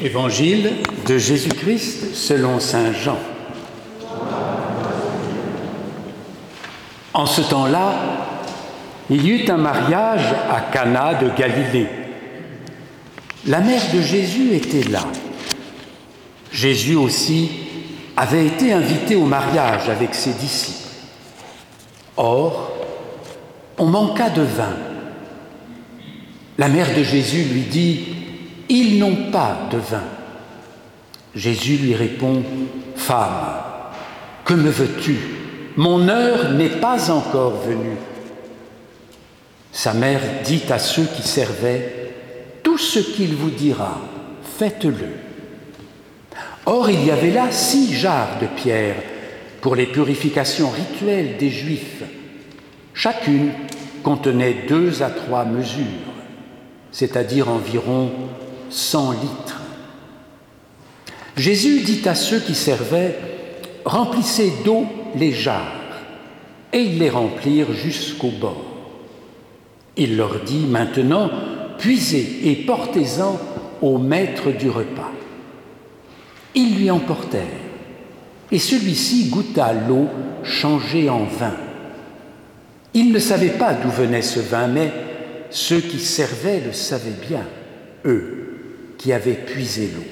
Évangile de Jésus-Christ selon Saint Jean. En ce temps-là, il y eut un mariage à Cana de Galilée. La mère de Jésus était là. Jésus aussi avait été invité au mariage avec ses disciples. Or, on manqua de vin. La mère de Jésus lui dit, Ils n'ont pas de vin. Jésus lui répond, Femme, que me veux-tu? Mon heure n'est pas encore venue. Sa mère dit à ceux qui servaient, Tout ce qu'il vous dira, faites-le. Or, il y avait là six jarres de pierre pour les purifications rituelles des Juifs. Chacune contenait deux à trois mesures c'est-à-dire environ 100 litres. Jésus dit à ceux qui servaient, remplissez d'eau les jarres, et ils les remplirent jusqu'au bord. Il leur dit maintenant, puisez et portez-en au maître du repas. Ils lui emportèrent, et celui-ci goûta l'eau changée en vin. Il ne savait pas d'où venait ce vin, mais ceux qui servaient le savaient bien, eux qui avaient puisé l'eau.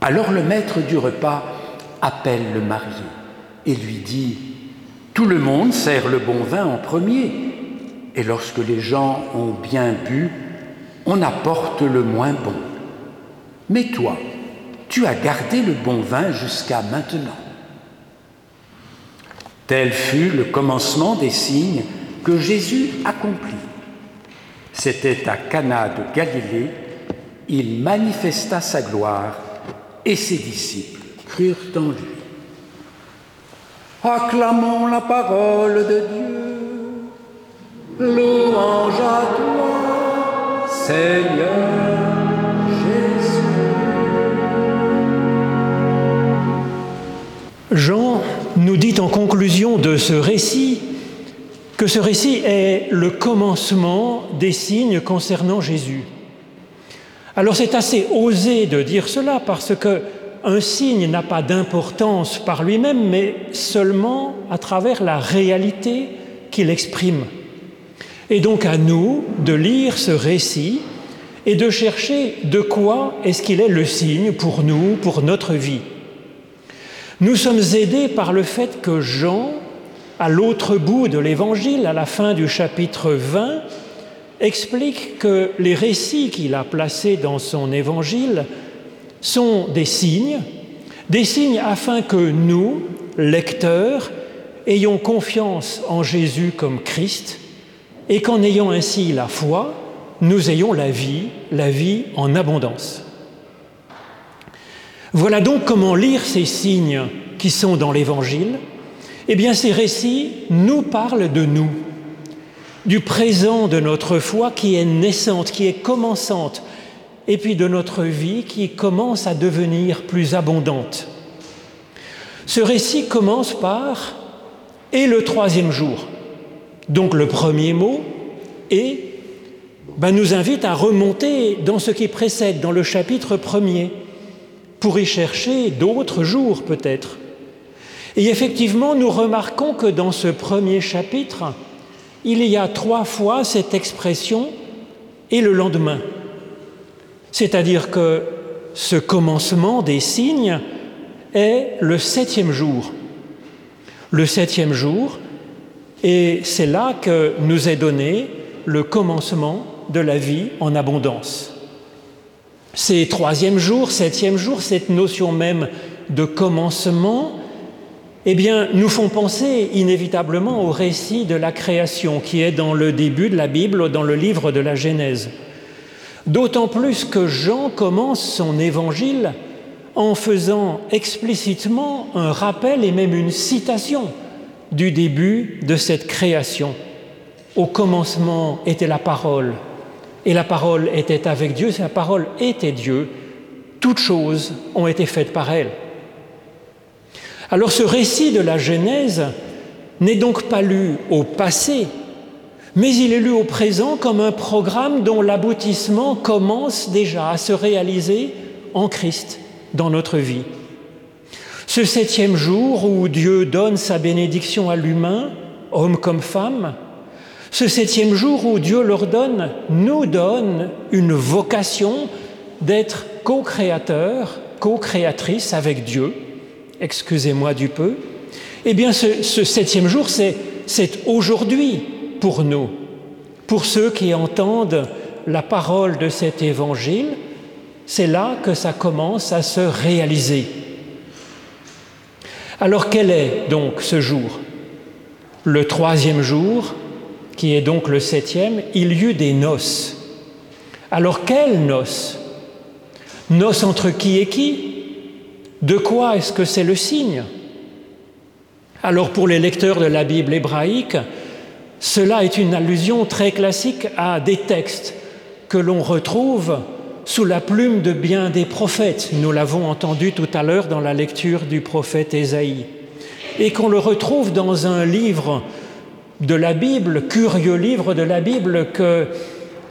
Alors le maître du repas appelle le marié et lui dit, Tout le monde sert le bon vin en premier, et lorsque les gens ont bien bu, on apporte le moins bon. Mais toi, tu as gardé le bon vin jusqu'à maintenant. Tel fut le commencement des signes que Jésus accomplit c'était à Cana de Galilée, il manifesta sa gloire et ses disciples crurent en lui. Acclamons la parole de Dieu. Louange à toi, Seigneur Jésus. Jean nous dit en conclusion de ce récit que ce récit est le commencement des signes concernant Jésus. Alors c'est assez osé de dire cela parce que un signe n'a pas d'importance par lui-même, mais seulement à travers la réalité qu'il exprime. Et donc à nous de lire ce récit et de chercher de quoi est-ce qu'il est le signe pour nous, pour notre vie. Nous sommes aidés par le fait que Jean à l'autre bout de l'Évangile, à la fin du chapitre 20, explique que les récits qu'il a placés dans son Évangile sont des signes, des signes afin que nous, lecteurs, ayons confiance en Jésus comme Christ et qu'en ayant ainsi la foi, nous ayons la vie, la vie en abondance. Voilà donc comment lire ces signes qui sont dans l'Évangile eh bien, ces récits nous parlent de nous, du présent de notre foi qui est naissante, qui est commençante, et puis de notre vie qui commence à devenir plus abondante. Ce récit commence par et le troisième jour. Donc le premier mot et ben, nous invite à remonter dans ce qui précède, dans le chapitre premier, pour y chercher d'autres jours peut-être. Et effectivement, nous remarquons que dans ce premier chapitre, il y a trois fois cette expression et le lendemain. C'est-à-dire que ce commencement des signes est le septième jour. Le septième jour, et c'est là que nous est donné le commencement de la vie en abondance. Ces troisième jour, septième jour, cette notion même de commencement eh bien, nous font penser inévitablement au récit de la création qui est dans le début de la Bible, dans le livre de la Genèse. D'autant plus que Jean commence son évangile en faisant explicitement un rappel et même une citation du début de cette création. Au commencement était la parole, et la parole était avec Dieu, la parole était Dieu. Toutes choses ont été faites par elle. Alors ce récit de la Genèse n'est donc pas lu au passé, mais il est lu au présent comme un programme dont l'aboutissement commence déjà à se réaliser en Christ dans notre vie. Ce septième jour où Dieu donne sa bénédiction à l'humain, homme comme femme, ce septième jour où Dieu leur donne, nous donne une vocation d'être co-créateur, co-créatrice avec Dieu, excusez-moi du peu, eh bien ce, septième jour, c'est aujourd'hui pour nous, pour ceux qui entendent la parole de cet évangile, c'est là que ça commence à se réaliser. Alors quel est donc ce jour? Le troisième jour, qui est donc le septième, il y eut des noces. Alors quelles noces? Noces entre qui et qui? De quoi est-ce que c'est le signe Alors pour les lecteurs de la Bible hébraïque, cela est une allusion très classique à des textes que l'on retrouve sous la plume de bien des prophètes. Nous l'avons entendu tout à l'heure dans la lecture du prophète Ésaïe. Et qu'on le retrouve dans un livre de la Bible, curieux livre de la Bible que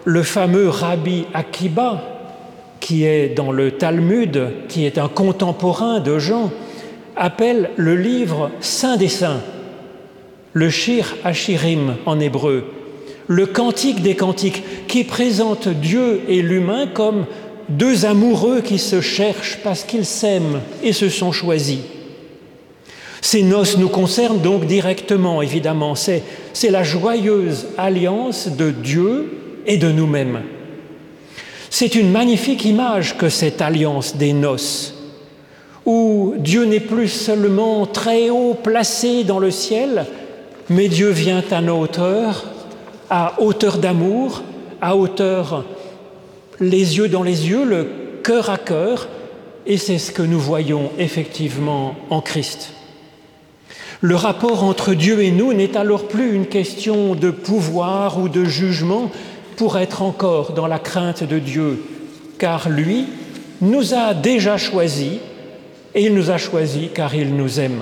le fameux rabbi Akiba, qui est dans le Talmud, qui est un contemporain de Jean, appelle le livre Saint des Saints, le Shir Hashirim en hébreu, le Cantique des Cantiques, qui présente Dieu et l'humain comme deux amoureux qui se cherchent parce qu'ils s'aiment et se sont choisis. Ces noces nous concernent donc directement, évidemment. C'est, la joyeuse alliance de Dieu et de nous-mêmes. C'est une magnifique image que cette alliance des noces, où Dieu n'est plus seulement très haut placé dans le ciel, mais Dieu vient à nos hauteur, à hauteur d'amour, à hauteur les yeux dans les yeux, le cœur à cœur, et c'est ce que nous voyons effectivement en Christ. Le rapport entre Dieu et nous n'est alors plus une question de pouvoir ou de jugement pour être encore dans la crainte de Dieu, car lui nous a déjà choisis et il nous a choisis car il nous aime.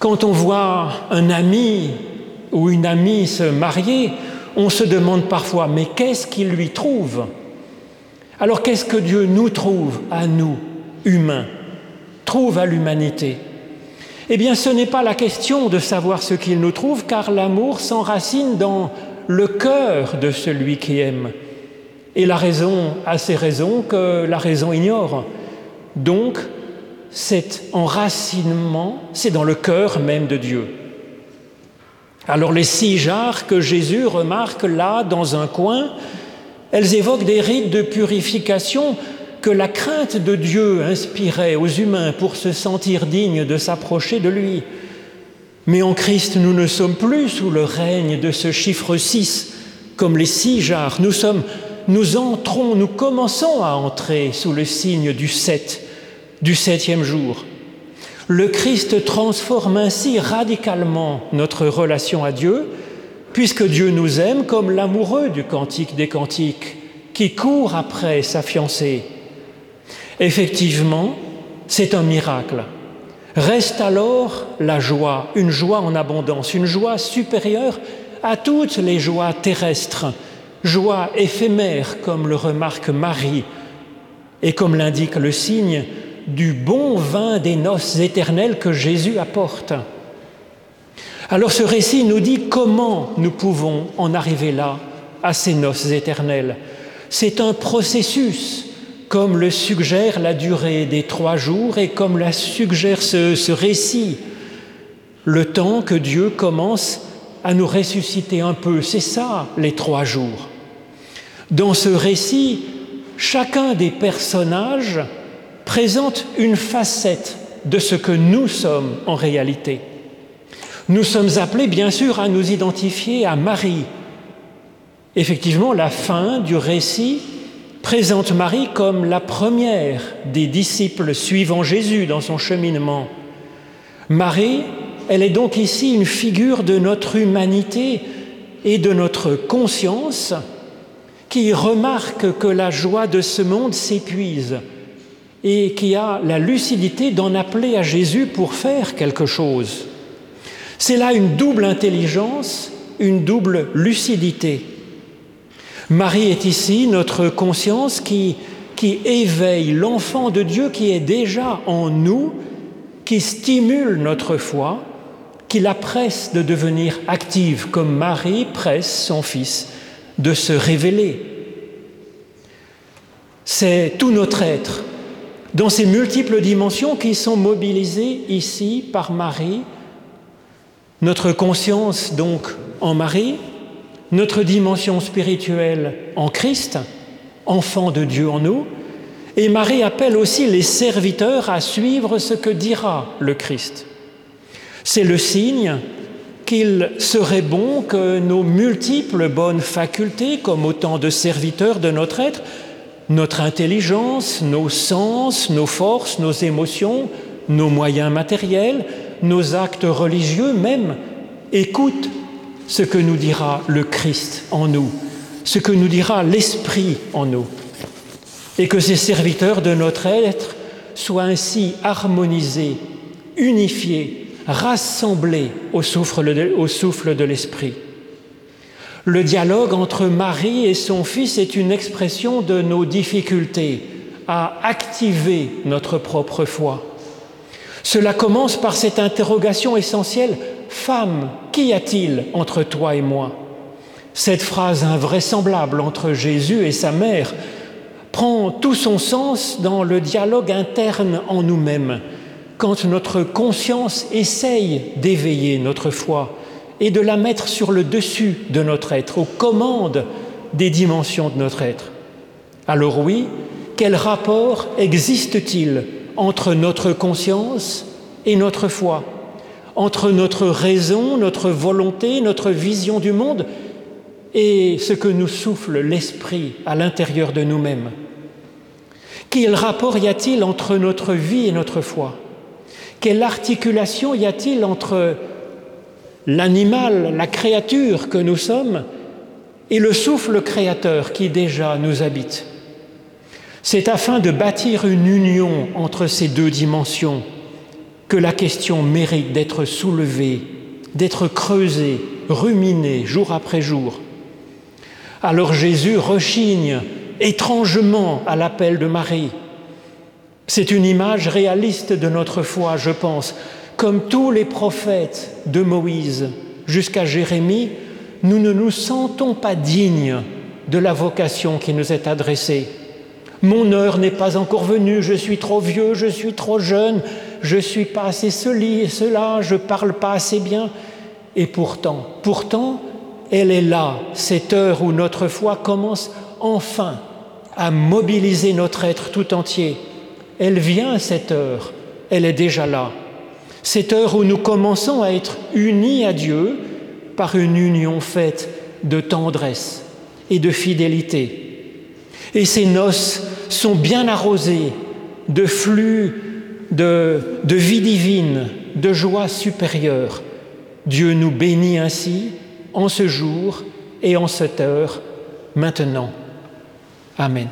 Quand on voit un ami ou une amie se marier, on se demande parfois, mais qu'est-ce qu'il lui trouve? Alors qu'est-ce que Dieu nous trouve à nous, humains, trouve à l'humanité? Eh bien, ce n'est pas la question de savoir ce qu'il nous trouve, car l'amour s'enracine dans le cœur de celui qui aime. Et la raison a ses raisons que la raison ignore. Donc, cet enracinement, c'est dans le cœur même de Dieu. Alors les six jarres que Jésus remarque là dans un coin, elles évoquent des rites de purification que la crainte de Dieu inspirait aux humains pour se sentir dignes de s'approcher de lui. Mais en Christ, nous ne sommes plus sous le règne de ce chiffre 6, comme les six jarres. Nous sommes, nous entrons, nous commençons à entrer sous le signe du 7, du septième jour. Le Christ transforme ainsi radicalement notre relation à Dieu, puisque Dieu nous aime comme l'amoureux du cantique des cantiques, qui court après sa fiancée. Effectivement, c'est un miracle. Reste alors la joie, une joie en abondance, une joie supérieure à toutes les joies terrestres, joie éphémère comme le remarque Marie et comme l'indique le signe du bon vin des noces éternelles que Jésus apporte. Alors ce récit nous dit comment nous pouvons en arriver là, à ces noces éternelles. C'est un processus, comme le suggère la durée des trois jours et comme la suggère ce, ce récit. Le temps que Dieu commence à nous ressusciter un peu, c'est ça les trois jours. Dans ce récit, chacun des personnages présente une facette de ce que nous sommes en réalité. Nous sommes appelés bien sûr à nous identifier à Marie. Effectivement, la fin du récit présente Marie comme la première des disciples suivant Jésus dans son cheminement. Marie, elle est donc ici une figure de notre humanité et de notre conscience qui remarque que la joie de ce monde s'épuise et qui a la lucidité d'en appeler à Jésus pour faire quelque chose. C'est là une double intelligence, une double lucidité. Marie est ici notre conscience qui, éveille l'enfant de Dieu qui est déjà en nous, qui stimule notre foi, qui la presse de devenir active, comme Marie presse son fils de se révéler. C'est tout notre être, dans ces multiples dimensions qui sont mobilisées ici par Marie, notre conscience donc en Marie, notre dimension spirituelle en Christ, enfant de Dieu en nous, et Marie appelle aussi les serviteurs à suivre ce que dira le Christ. C'est le signe qu'il serait bon que nos multiples bonnes facultés, comme autant de serviteurs de notre être, notre intelligence, nos sens, nos forces, nos émotions, nos moyens matériels, nos actes religieux même, écoutent ce que nous dira le Christ en nous, ce que nous dira l'Esprit en nous, et que ces serviteurs de notre être soient ainsi harmonisés, unifiés, rassemblés au souffle de, l'Esprit. Le dialogue entre Marie et son fils est une expression de nos difficultés à activer notre propre foi. Cela commence par cette interrogation essentielle Femme, qu'y a-t-il entre toi et moi? Cette phrase invraisemblable entre Jésus et sa mère prend tout son sens dans le dialogue interne en nous-mêmes, quand notre conscience essaye d'éveiller notre foi et de la mettre sur le dessus de notre être, aux commandes des dimensions de notre être. Alors oui, quel rapport existe-t-il entre notre conscience et notre foi? Entre notre raison, notre volonté, notre vision du monde et ce que nous souffle l'esprit à l'intérieur de nous-mêmes. Quel rapport y a-t-il entre notre vie et notre foi? Quelle articulation y a-t-il entre l'animal, la créature que nous sommes, et le souffle créateur qui déjà nous habite? C'est afin de bâtir une union entre ces deux dimensions que la question mérite d'être soulevée, d'être creusée, ruminée jour après jour. Alors Jésus rechigne étrangement à l'appel de Marie. C'est une image réaliste de notre foi, je pense. Comme tous les prophètes de Moïse jusqu'à Jérémie, nous ne nous sentons pas dignes de la vocation qui nous est adressée. Mon heure n'est pas encore venue, je suis trop vieux, je suis trop jeune, je suis pas assez celi et cela, je parle pas assez bien. Et pourtant, pourtant, elle est là, cette heure où notre foi commence enfin à mobiliser notre être tout entier. Elle vient cette heure, elle est déjà là. Cette heure où nous commençons à être unis à Dieu par une union faite de tendresse et de fidélité. Et ces noces sont bien arrosées de flux de, vie divine, de joie supérieure. Dieu nous bénit ainsi en ce jour et en cette heure, maintenant. Amen.